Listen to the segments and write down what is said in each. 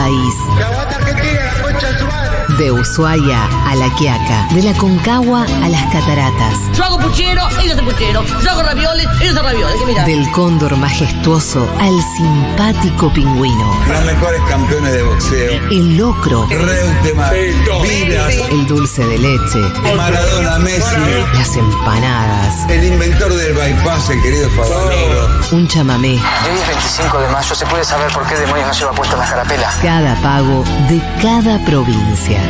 país. De Ushuaia a La Quiaca, de la Concagua a las Cataratas. Yo hago puchero, ellos hacen puchero. Yo hago ravioles, ellos hacen ravioles. ¿Qué mirá? Del cóndor majestuoso al simpático pingüino. Los mejores campeones de boxeo. El locro, Reutemann, el dulce de leche, Maradona, Messi. las empanadas, El inventor del bypass, el querido Favaloro. un chamamé. Hoy es 25 de mayo, ¿se puede saber por qué demonios no lleva puesta la carapela? Cada pago de cada provincia.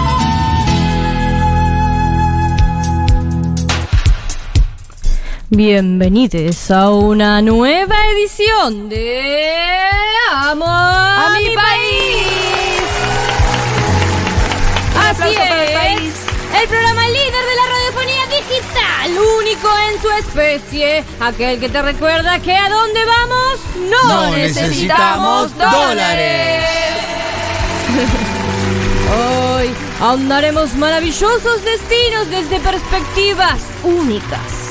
Bienvenidos a una nueva edición de Amo a, mi, país. Así es. El programa líder de la radiofonía digital, único en su especie, aquel que te recuerda que a dónde vamos no, No necesitamos dólares. Hoy ahondaremos maravillosos destinos desde perspectivas únicas.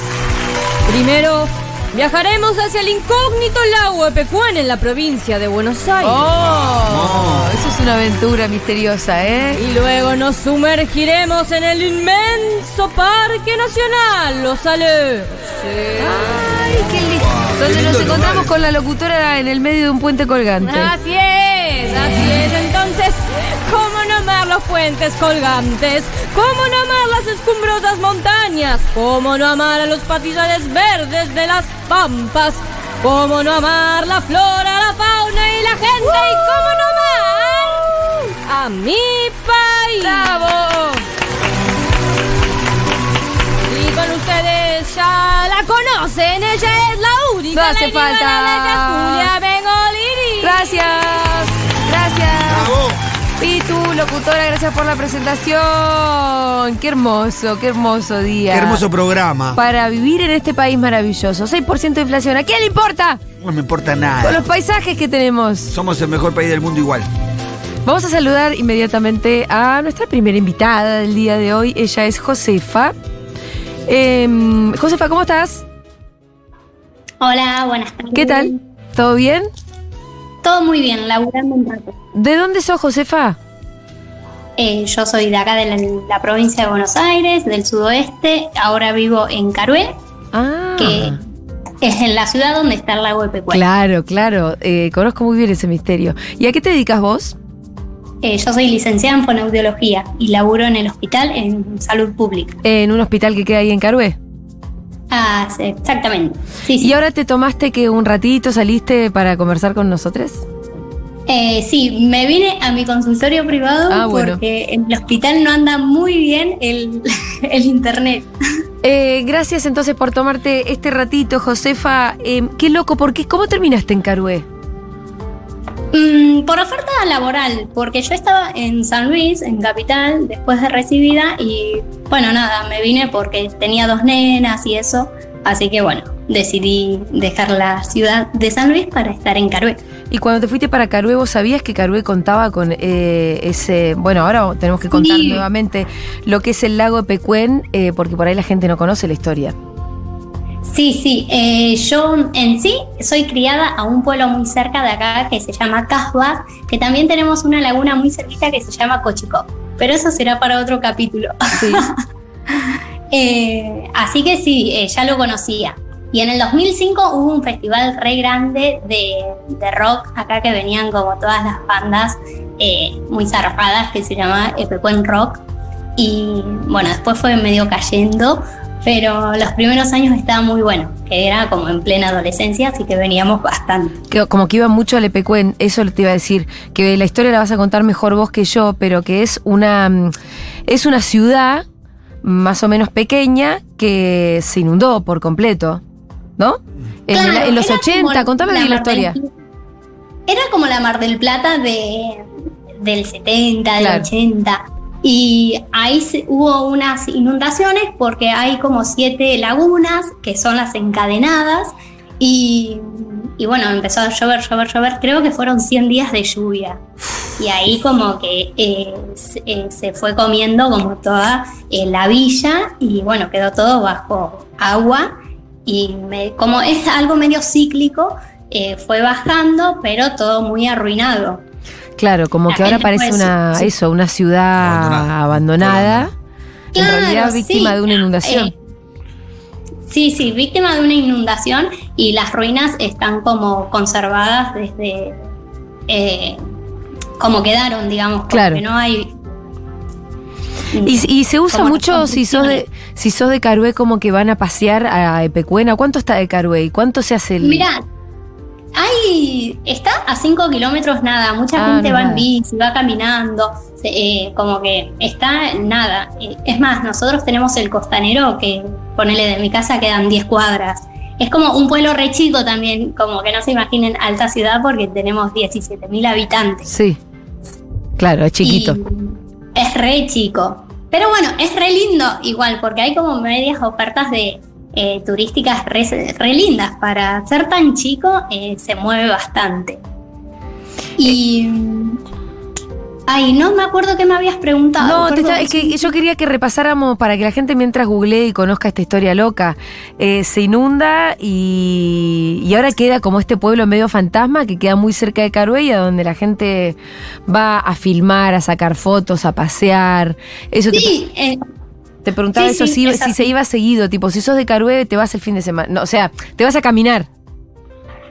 Primero, viajaremos hacia el incógnito lago de Pecuán en la provincia de Buenos Aires. Oh, eso es una aventura misteriosa, ¿eh? Y luego nos sumergiremos en el inmenso Parque Nacional Los Aleros. Ay, qué lindo. Donde nos encontramos con la locutora en el medio de un puente colgante. Así es, así es. Entonces, ¿cómo no amar los puentes colgantes? ¿Cómo no amar las escumbrosas montañas? ¿Cómo no amar a los pastizales verdes de las pampas? ¿Cómo no amar la flora, la fauna y la gente? ¿Y cómo no amar a mi país? ¡Bravo! Y con ustedes ya la conocen, ella es la única. No hace falta. Julia locutora, gracias por la presentación. Qué hermoso, qué hermoso día. Qué hermoso programa. Para vivir en este país maravilloso. 6% de inflación. ¿A quién le importa? No me importa Con nada. los paisajes que tenemos. Somos el mejor país del mundo igual. Vamos a saludar inmediatamente a nuestra primera invitada del día de hoy. Ella es Josefa. Em, Josefa, ¿cómo estás? Hola, buenas tardes. ¿Qué tal? ¿Todo bien? Todo muy bien, laburando un rato. ¿De dónde sos, Josefa? Eh, yo soy de acá de la, la provincia de Buenos Aires, del sudoeste. Ahora vivo en Carué, Ah. que es en la ciudad donde está el lago de Pecuén. Claro, claro. Eh, conozco muy bien ese misterio. ¿Y a qué te dedicas vos? Eh, yo soy licenciada en fonoaudiología y laburo en el hospital en salud pública. En un hospital que queda ahí en Carué. Ah, sí, exactamente. Sí, sí. ¿Y ahora te tomaste que un ratito saliste para conversar con nosotros? Eh, sí, me vine a mi consultorio privado Ah, bueno. porque en el hospital no anda muy bien el, el internet. Eh, gracias entonces por tomarte este ratito, Josefa. Eh, qué loco, ¿por qué? ¿Cómo terminaste en Carué? Mm, por oferta laboral, porque yo estaba en San Luis, en Capital, después de recibida y bueno, nada, me vine porque tenía dos nenas y eso, así que bueno, decidí dejar la ciudad de San Luis para estar en Carué. Y cuando te fuiste para Carué, ¿vos sabías que Carué contaba con eh, ese... Bueno, ahora tenemos que contar Sí. nuevamente lo que es el lago de Pecuén, eh, porque por ahí la gente no conoce la historia. Sí, sí, eh, yo en sí soy criada a un pueblo muy cerca de acá que se llama Casbah, que también tenemos una laguna muy cerquita que se llama Cochicó, pero eso será para otro capítulo. Sí. Eh, así que sí, eh, ya lo conocía. Y en el 2005 hubo un festival re grande de, de rock acá que venían como todas las bandas eh, muy zarpadas que se llamaba Epecuen Rock. Y bueno, después fue medio cayendo, pero los primeros años estaba muy bueno, que era como en plena adolescencia, así que veníamos bastante. Como que iba mucho al Epecuén, eso te iba a decir, que la historia la vas a contar mejor vos que yo, pero que es una, mm, es una ciudad más o menos pequeña que se inundó por completo, ¿no? En, Claro, la- en los era 80, como contame la bien historia. Era como la Mar del Plata de, del 70, del Claro. 80. Y ahí se- hubo unas inundaciones porque hay como siete lagunas que son las encadenadas Y, y bueno, empezó a llover, llover, llover. Creo que fueron 100 días de lluvia. Y ahí como que eh, se, eh, se fue comiendo como toda eh, la villa y bueno, quedó todo bajo agua. Y me- como es algo medio cíclico, eh, fue bajando, pero todo muy arruinado. Claro, como La que ahora gente parece puede una, eso, una ciudad Abandonada. abandonada. en realidad víctima sí. de una inundación. Eh, sí, sí, víctima de una inundación y las ruinas están como conservadas desde eh, como quedaron, digamos, porque Claro. no hay. Y, y se usa mucho si sos de si sos de Carué como que van a pasear a Epecuena. ¿Cuánto está de Carué? ¿Y cuánto se hace el Mira, hay, está a 5 kilómetros nada, mucha Ah, gente no, va nada. en bici, va caminando, eh, como que está nada. Eh, Es más, nosotros tenemos el costanero que, ponele de mi casa, quedan 10 cuadras. Es como un pueblo re chico también, como que no se imaginen alta ciudad porque tenemos 17.000 habitantes. Sí. Claro, es chiquito. Y es re chico. Pero bueno, es re lindo igual, porque hay como medias ofertas de eh, turísticas re, re lindas. Para ser tan chico, eh, se mueve bastante. Y. Ay, no me acuerdo qué me habías preguntado. No, te estaba- es que yo quería que repasáramos para que la gente mientras googlee y conozca esta historia loca. Eh, se inunda y, y ahora queda como este pueblo medio fantasma que queda muy cerca de Caruella, donde la gente va a filmar, a sacar fotos, a pasear. Eso te- Sí, eh, te, preguntaba sí, eso, sí, si, si se iba seguido, tipo, si sos de Carué, te vas el fin de semana. No, o sea, te vas a caminar.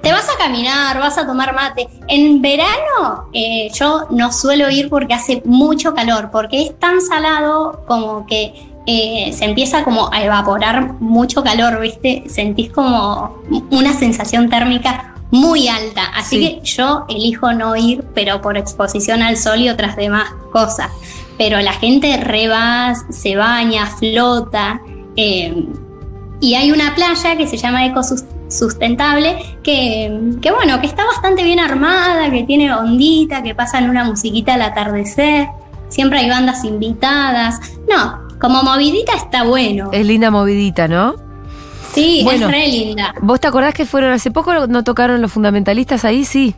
Te vas a caminar, vas a tomar mate. En verano eh, yo no suelo ir porque hace mucho calor, porque es tan salado como que eh, se empieza como a evaporar mucho calor, ¿viste? Sentís como una sensación térmica muy alta. Así Sí. que yo elijo no ir, pero por exposición al sol y otras demás cosas. Pero la gente re va, se baña, flota. eh, y hay una playa que se llama Ecosustentable, que, que bueno, que está bastante bien armada, que tiene ondita, que pasan una musiquita al atardecer, siempre hay bandas invitadas. No, como movidita está bueno. Es linda movidita, ¿no? Sí, bueno. es re linda. ¿Vos te acordás que fueron hace poco, no tocaron los fundamentalistas ahí? Sí.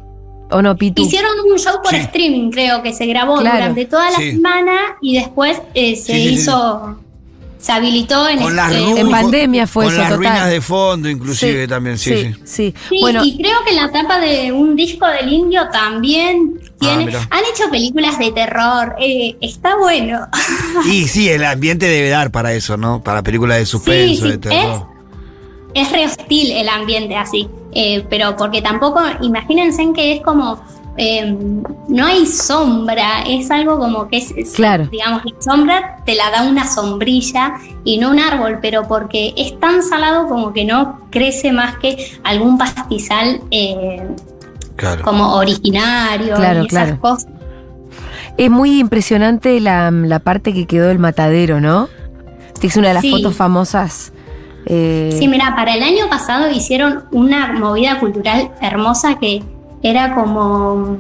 ¿O no, Pitu? Hicieron un show por Sí. streaming, creo que se grabó Claro. durante toda la Sí. semana y después eh, se Sí, sí, sí, hizo, se habilitó en Con las este- En pandemia fue con eso, las total. ruinas de fondo, inclusive también, sí, sí. sí. Sí, Bueno, y creo que la tapa de un disco del indio también tiene. Ah, han hecho películas de terror. eh, está bueno. Y sí, el ambiente debe dar para eso, ¿no? Para películas de suspenso, sí, de terror. Es re hostil el ambiente así. eh, pero porque tampoco, imagínense en que es como. Eh, no hay sombra, es algo como que es, es- Claro. digamos, la sombra te la da una sombrilla y no un árbol, pero porque es tan salado como que no crece más que algún pastizal eh, Claro. como originario Claro, y esas claro. cosas. es muy impresionante la, la parte que quedó del matadero, ¿no? Es una de las Sí. fotos famosas. eh, Sí, mira, para el año pasado hicieron una movida cultural hermosa que era como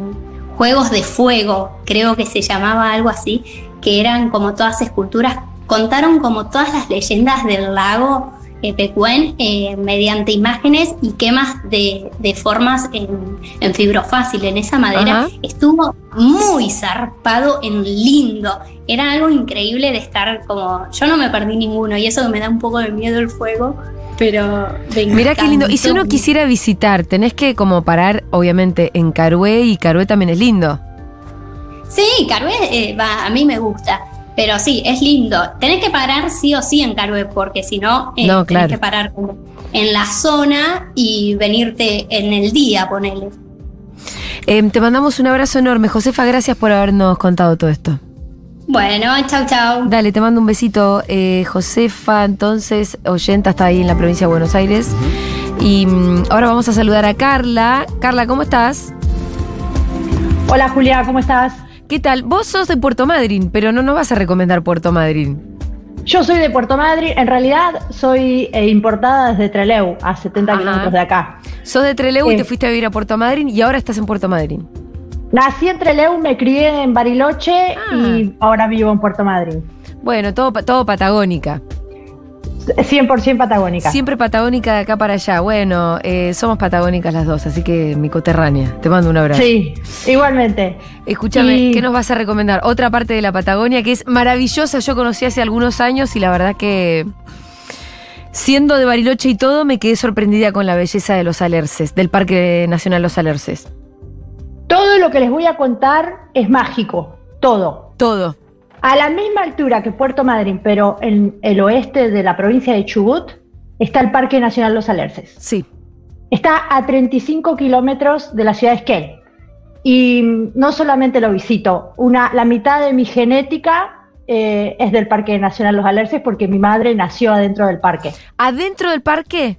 juegos de fuego, creo que se llamaba algo así, que eran como todas esculturas, contaron como todas las leyendas del lago eh, Pecuén eh, mediante imágenes y quemas de, de formas en, en fibrofácil, en esa madera. Ajá. Estuvo muy zarpado en lindo. Era algo increíble de estar como. Yo no me perdí ninguno y eso me da un poco de miedo el fuego, pero. me Mirá qué lindo. Y si uno quisiera visitar, tenés que como parar, obviamente, en Carué y Carué también es lindo. Sí, Carué eh, va, a mí me gusta. Pero sí, es lindo. Tenés que parar sí o sí en Carué, porque si no, eh, No, tenés claro. que parar en la zona y venirte en el día, ponele. Eh, te mandamos un abrazo enorme. Josefa, gracias por habernos contado todo esto. Bueno, chau, chau. Dale, te mando un besito. Eh, Josefa, entonces, oyenta, está ahí en la provincia de Buenos Aires. Y mm, ahora vamos a saludar a Carla. Carla, ¿cómo estás? Hola Julia, ¿cómo estás? ¿Qué tal? Vos sos de Puerto Madryn, pero no nos vas a recomendar Puerto Madryn. Yo soy de Puerto Madryn, en realidad soy eh, importada desde Trelew, a 70 Ajá. kilómetros de acá. Sos de Trelew y Sí. te fuiste a vivir a Puerto Madryn y ahora estás en Puerto Madryn. Nací en Trelew, me crié en Bariloche Ah. y ahora vivo en Puerto Madryn. Bueno, todo, todo patagónica. 100% patagónica. Siempre patagónica de acá para allá. Bueno, eh, somos patagónicas las dos, así que mi coterránea. Te mando un abrazo. Sí, igualmente. Escúchame, Y- ¿qué nos vas a recomendar? Otra parte de la Patagonia que es maravillosa. Yo conocí hace algunos años y la verdad que. Siendo de Bariloche y todo, me quedé sorprendida con la belleza de los alerces, del Parque Nacional Los Alerces. Todo lo que les voy a contar es mágico, todo. Todo. A la misma altura que Puerto Madryn, pero en el oeste de la provincia de Chubut, está el Parque Nacional Los Alerces. Sí. Está a 35 kilómetros de la ciudad de Esquel. Y no solamente lo visito, una, la mitad de mi genética eh, es del Parque Nacional Los Alerces porque mi madre nació adentro del parque. ¿Adentro del parque?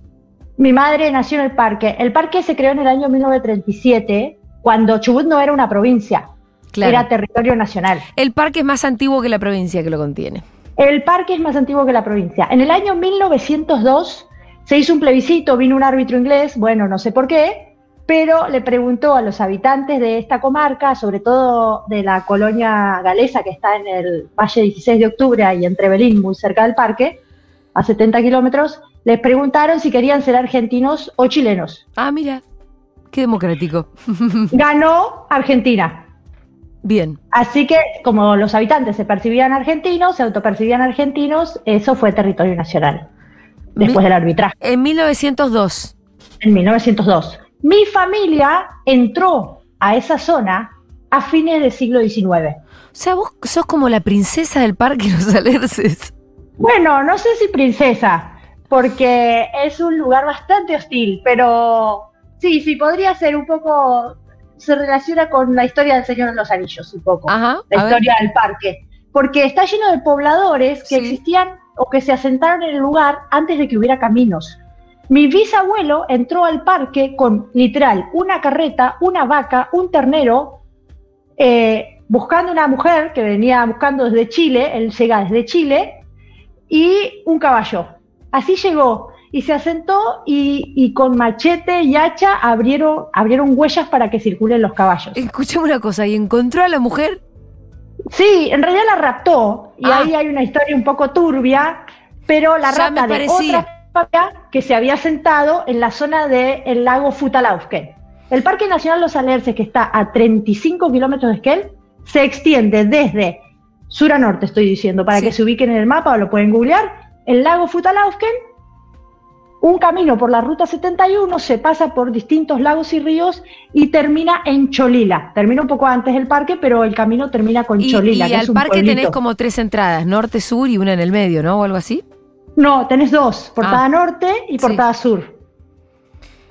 Mi madre nació en el parque. El parque se creó en el año 1937, cuando Chubut no era una provincia, Claro. era territorio nacional. El parque es más antiguo que la provincia que lo contiene. El parque es más antiguo que la provincia. En el año 1902 se hizo un plebiscito, vino un árbitro inglés, bueno, no sé por qué, pero le preguntó a los habitantes de esta comarca, sobre todo de la colonia galesa que está en el Valle 16 de Octubre y en Trevelín, muy cerca del parque, a 70 kilómetros, les preguntaron si querían ser argentinos o chilenos. Ah, mira. Qué democrático. Ganó Argentina. Bien. Así que como los habitantes se percibían argentinos, se autopercibían argentinos, eso fue territorio nacional, después Mi- del arbitraje. En 1902. en 1902. Mi familia entró a esa zona a fines del siglo XIX. O sea, vos sos como la princesa del Parque Los Alerces. Bueno, no sé si princesa, porque es un lugar bastante hostil, pero sí, sí, podría ser un poco, se relaciona con la historia del Señor de los Anillos, un poco, Ajá. la ver. historia del parque, porque está lleno de pobladores que Sí. existían o que se asentaron en el lugar antes de que hubiera caminos. Mi bisabuelo entró al parque con literal una carreta, una vaca, un ternero, eh, buscando una mujer que venía buscando desde Chile, él llega desde Chile, y un caballo. Así llegó y se asentó y, y con machete y hacha abrieron, abrieron huellas para que circulen los caballos. Escuchame una cosa, ¿y encontró a la mujer? Sí, en realidad la raptó y Ah. ahí hay una historia un poco turbia, pero la Ya me rapta de otra familia que se había sentado en la zona del lago Futalaufken. El Parque Nacional Los Alerces, que está a 35 kilómetros de Esquel, se extiende desde sur a norte, estoy diciendo, para Sí. que se ubiquen en el mapa o lo pueden googlear, el lago Futalaufken, un camino por la ruta 71, se pasa por distintos lagos y ríos y termina en Cholila. Termina un poco antes del parque, pero el camino termina con Y, Cholila. y que es al un parque pueblito. tenés como tres entradas, norte, sur y una en el medio, ¿no? O algo así. No, tenés dos, portada Ah. norte y Sí. portada sur.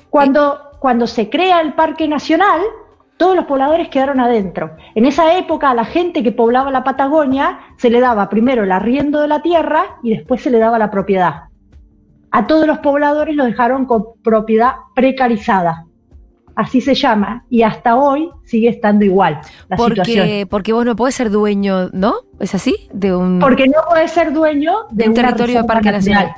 Cuando, cuando se crea el Parque Nacional, todos los pobladores quedaron adentro. En esa época a la gente que poblaba la Patagonia se le daba primero el arriendo de la tierra y después se le daba la propiedad. A todos los pobladores los dejaron con propiedad precarizada. Así se llama. Y hasta hoy sigue estando igual la situación. Porque, porque vos no podés ser dueño, ¿no? ¿Es así? De un. Porque no podés ser dueño de De un territorio de Parque Nacional.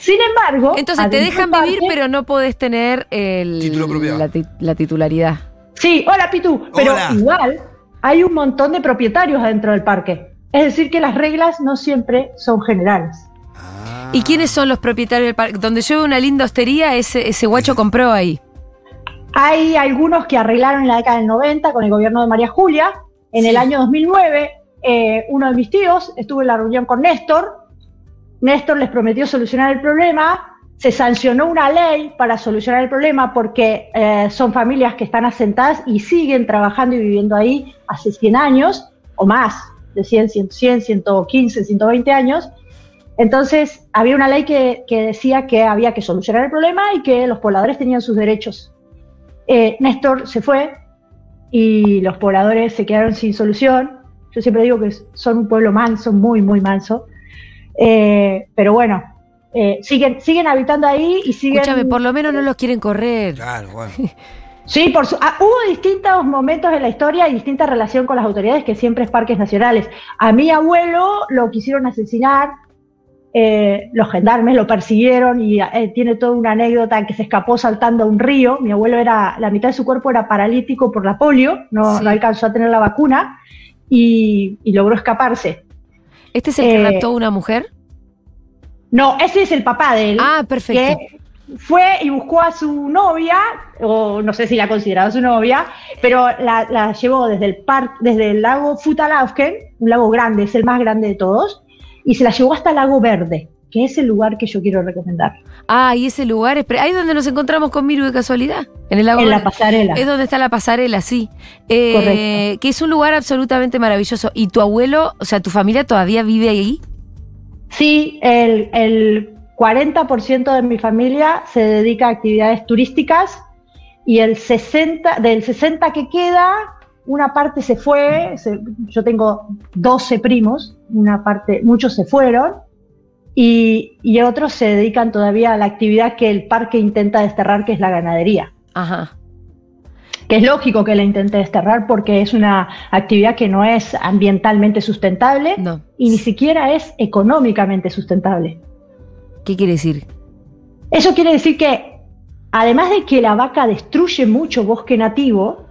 Sin embargo, Entonces te dejan vivir, parque- pero no podés tener el, Título la, ti- la titularidad. Sí, hola Pitu, pero Hola. igual hay un montón de propietarios adentro del parque. Es decir, que las reglas no siempre son generales. ¿Y quiénes son los propietarios del parque? Donde yo veo una linda hostería, ese, ese guacho compró ahí. Hay algunos que arreglaron en la década del 90 con el gobierno de María Julia. En Sí. el año 2009, eh, uno de mis tíos estuvo en la reunión con Néstor. Néstor les prometió solucionar el problema. Se sancionó una ley para solucionar el problema porque eh, son familias que están asentadas y siguen trabajando y viviendo ahí hace 100 años o más, de 100, 100, 100 115, 120 años. Entonces, había una ley que, que decía que había que solucionar el problema y que los pobladores tenían sus derechos. Eh, Néstor se fue y los pobladores se quedaron sin solución. Yo siempre digo que son un pueblo manso, muy, muy manso. Eh, pero bueno, eh, siguen, siguen habitando ahí y siguen... Escúchame, por lo menos no los quieren correr. Claro, bueno. Sí, por su- ah, hubo distintos momentos en la historia y distinta relación con las autoridades que siempre es parques nacionales. A mi abuelo lo quisieron asesinar, eh, los gendarmes lo persiguieron y eh, tiene toda una anécdota que se escapó saltando a un río. Mi abuelo era, la mitad de su cuerpo era paralítico por la polio, no, Sí. no alcanzó a tener la vacuna y, y logró escaparse. ¿Este es el que Eh, raptó a una mujer? No, ese es el papá de él. Ah, perfecto. Que fue y buscó a su novia, o no sé si la consideraba su novia, pero la, la llevó desde el par, desde el lago Futalaufken, un lago grande, es el más grande de todos, y se la llevó hasta el lago Verde, que es el lugar que yo quiero recomendar. Ah, y ese lugar es. Ahí es donde nos encontramos con Miru de casualidad. En el lago. En la pasarela. Es donde está la pasarela, sí. Eh, Correcto. Que es un lugar absolutamente maravilloso. ¿Y tu abuelo, o sea, tu familia todavía vive ahí? Sí, el, el 40% de mi familia se dedica a actividades turísticas y el 60, del 60 que queda, una parte se fue, se- yo tengo 12 primos, una parte, muchos se fueron y, y otros se dedican todavía a la actividad que el parque intenta desterrar, que es la ganadería. Ajá. Que es lógico que la intente desterrar porque es una actividad que no es ambientalmente sustentable No. y ni siquiera es económicamente sustentable. ¿Qué quiere decir? Eso quiere decir que, además de que la vaca destruye mucho bosque nativo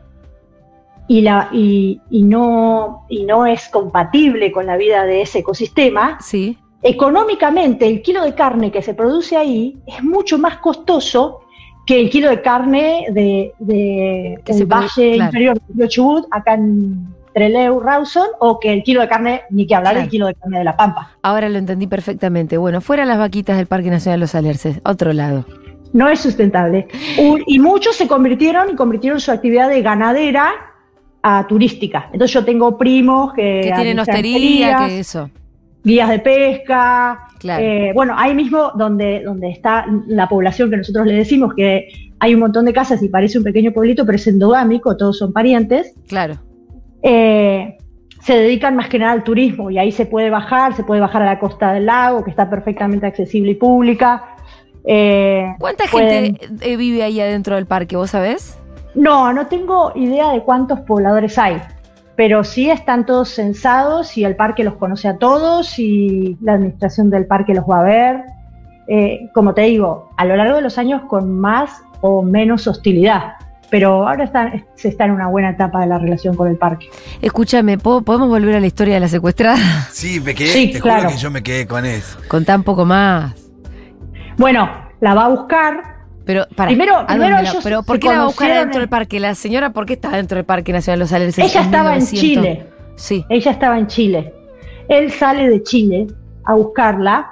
y, la, y, y no, y no es compatible con la vida de ese ecosistema, Sí. económicamente el kilo de carne que se produce ahí es mucho más costoso que el kilo de carne de, de Que el se produ- valle claro. inferior de Chubut, acá en Trelew, Rawson, o que el kilo de carne, ni que hablar, Claro. el kilo de carne de La Pampa. Ahora lo entendí perfectamente. Bueno, fuera las vaquitas del Parque Nacional Los Alerces. Otro lado. No es sustentable. Y muchos se convirtieron y convirtieron su actividad de ganadera a turística. Entonces yo tengo primos que, Que tienen hostería, que eso. guías de pesca. Claro. eh, bueno, ahí mismo donde, donde está la población que nosotros le decimos que hay un montón de casas y parece un pequeño pueblito, pero es endogámico, todos son parientes. Claro. eh, se dedican más que nada al turismo y ahí se puede bajar, se puede bajar a la costa del lago, que está perfectamente accesible y pública. eh, ¿Cuánta pueden- gente vive ahí adentro del parque? ¿Vos sabés? No, no tengo idea de cuántos pobladores hay, pero sí están todos censados y el parque los conoce a todos y la administración del parque los va a ver. Eh, como te digo, a lo largo de los años con más o menos hostilidad, pero ahora están- se está en una buena etapa de la relación con el parque. Escúchame, ¿po- ¿podemos volver a la historia de la secuestrada? Sí, me quedé, Sí, te claro. juro que yo me quedé con eso. Contá un poco más. Bueno, la va a buscar. Pero, para, Primero- primero ellos pero ¿por qué la va a buscar adentro en- del parque? La señora, ¿por qué está dentro del Parque Nacional Los Alerces? Ella estaba en 1900? Chile. Sí. Ella estaba en Chile. Él sale de Chile a buscarla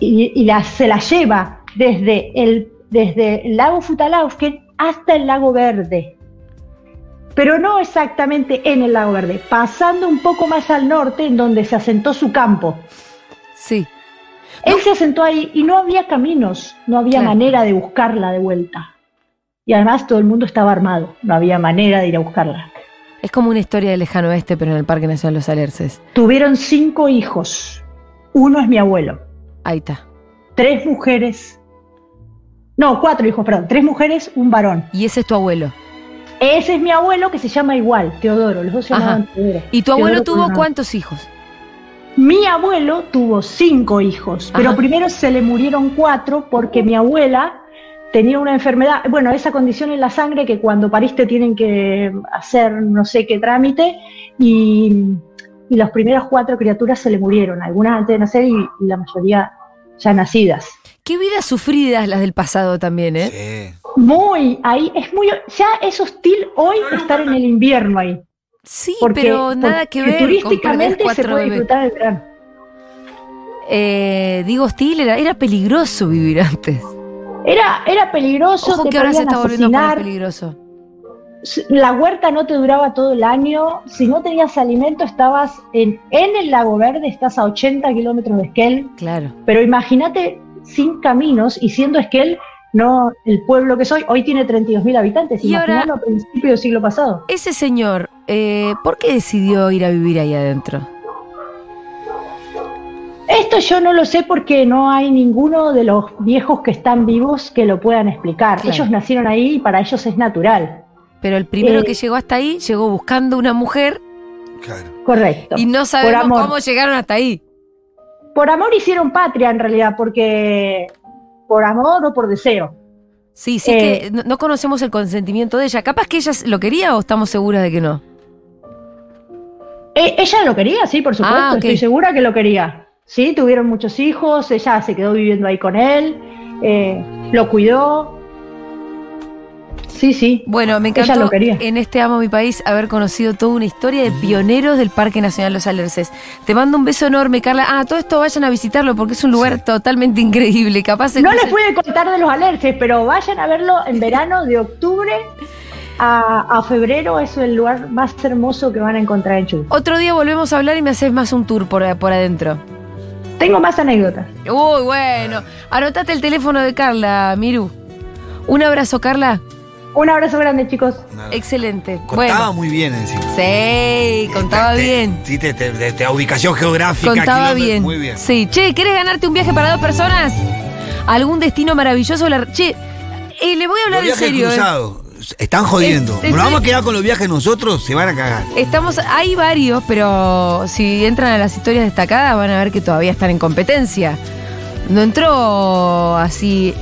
y, y la- se la lleva desde el, desde el lago Futalausken hasta el lago Verde. Pero no exactamente en el lago Verde, pasando un poco más al norte en donde se asentó su campo. Sí. Él se asentó ahí y no había caminos, no había Claro. manera de buscarla de vuelta. Y además todo el mundo estaba armado, no había manera de ir a buscarla. Es como una historia del lejano oeste, pero en el Parque Nacional Los Alerces. Tuvieron cinco hijos. Uno es mi abuelo. Ahí está. Tres mujeres. No, cuatro hijos, perdón. Tres mujeres, un varón. Y ese es tu abuelo. Ese es mi abuelo que se llama igual, Teodoro. Los dos se llamaban Teodoro. ¿Y tu abuelo Teodoro tuvo cuántos hijos? Mi abuelo tuvo cinco hijos, pero Ajá. primero se le murieron cuatro porque mi abuela tenía una enfermedad, bueno, esa condición en la sangre que cuando pariste tienen que hacer no sé qué trámite y, y las primeras cuatro criaturas se le murieron, algunas antes de nacer y, y la mayoría ya nacidas. Qué vidas sufridas las del pasado también, ¿eh? Sí. Muy, ahí es muy, ya es hostil hoy estar en el invierno ahí. Sí, Porque, pero nada que ver con turísticamente se cuatro puede bebés. disfrutar del verano. Eh, digo, hostil, era, era peligroso vivir antes. Era, era peligroso, Ojo te que ahora se está volviendo a poner peligroso. la huerta no te duraba todo el año, si no tenías alimento estabas en, en el lago verde, estás a 80 kilómetros de Esquel, Claro. pero imagínate sin caminos y siendo Esquel no el pueblo que soy, hoy tiene 32.000 habitantes, Y ahora- a principios del siglo pasado. Ese señor, eh, ¿por qué decidió ir a vivir ahí adentro? Esto yo no lo sé porque no hay ninguno de los viejos que están vivos que lo puedan explicar. Claro. Ellos nacieron ahí y para ellos es natural. Pero el primero Eh, que llegó hasta ahí llegó buscando una mujer Claro. Correcto. y no sabemos cómo llegaron hasta ahí. Por amor hicieron patria en realidad, porque por amor o por deseo. Sí, sí, Eh, que no, no conocemos el consentimiento de ella. Capaz que ella lo quería o estamos seguras de que no. Eh, ella lo quería, sí, por supuesto, Ah, estoy segura que lo quería. sí, tuvieron muchos hijos, ella se quedó viviendo ahí con él, eh, lo cuidó. Sí, sí. Bueno, me Ella encantó lo quería. en este Amo Mi País haber conocido toda una historia de pioneros del Parque Nacional Los Alerces. Te mando un beso enorme, Carla. Ah, todo esto vayan a visitarlo porque es un lugar totalmente increíble. Capaz No les pude contar de los alerces, pero vayan a verlo en verano, de octubre a, a febrero. Es el lugar más hermoso que van a encontrar en Chubut. Otro día volvemos a hablar y me haces más un tour por, por adentro. Tengo más anécdotas. Uy, bueno. Anotate el teléfono de Carla, Miru. Un abrazo, Carla. Un abrazo grande, chicos. Excelente. Contaba bueno. muy bien encima. Sí, contaba Te- bien. Sí, te, te- te- te- ubicación geográfica. Contaba bien. Muy bien. Sí. Che, ¿querés ganarte un viaje para dos personas? ¿Algún destino maravilloso? La- Che, eh, le voy a hablar Los en serio. eh. Están jodiendo. Es- es- Nos vamos a quedar con los viajes nosotros, se van a cagar. Estamos, hay varios, pero si entran a las historias destacadas van a ver que todavía están en competencia. No entró así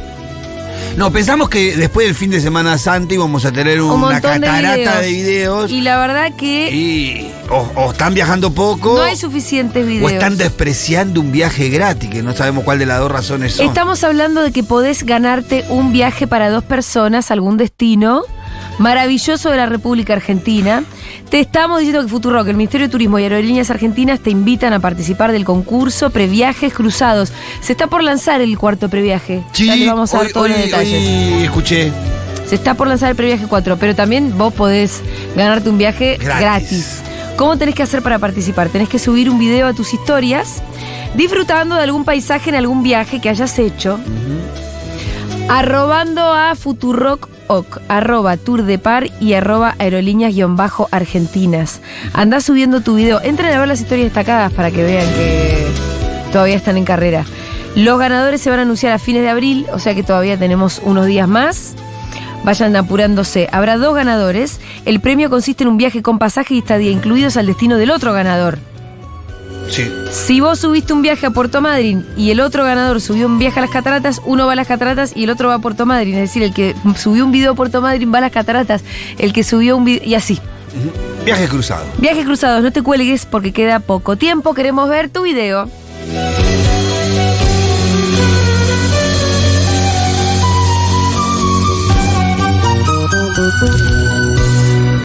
No, pensamos que después del fin de Semana Santa íbamos a tener un una de catarata videos. de videos. Y la verdad que Y o, o están viajando poco no hay suficientes o videos. están despreciando un viaje gratis, que no sabemos cuál de las dos razones son. Estamos hablando de que podés ganarte un viaje para dos personas a algún destino maravilloso de la República Argentina. Te estamos diciendo que Futurock, el Ministerio de Turismo y Aerolíneas Argentinas te invitan a participar del concurso Previajes Cruzados. Se está por lanzar el cuarto previaje. Sí, ya vamos a dar hoy- todos los detalles. hoy escuché. Se está por lanzar el previaje 4, pero también vos podés ganarte un viaje Gratis. gratis. ¿Cómo tenés que hacer para participar? Tenés que subir un video a tus historias disfrutando de algún paisaje en algún viaje que hayas hecho. Arrobando a Futurock Arroba Tour de Par y arroba aerolíneas-argentinas. Andá subiendo tu video. Entren a ver las historias destacadas para que vean que todavía están en carrera. Los ganadores se van a anunciar a fines de abril, o sea que todavía tenemos unos días más. Vayan apurándose. Habrá dos ganadores. El premio consiste en un viaje con pasaje y estadía incluidos al destino del otro ganador. Si vos subiste un viaje a Puerto Madryn y el otro ganador subió un viaje a las cataratas, uno va a las cataratas y el otro va a Puerto Madryn. Es decir, el que subió un video a Puerto Madryn va a las cataratas, el que subió un video. y así. Viajes cruzados. Viajes cruzados, no te cuelgues porque queda poco tiempo. Queremos ver tu video.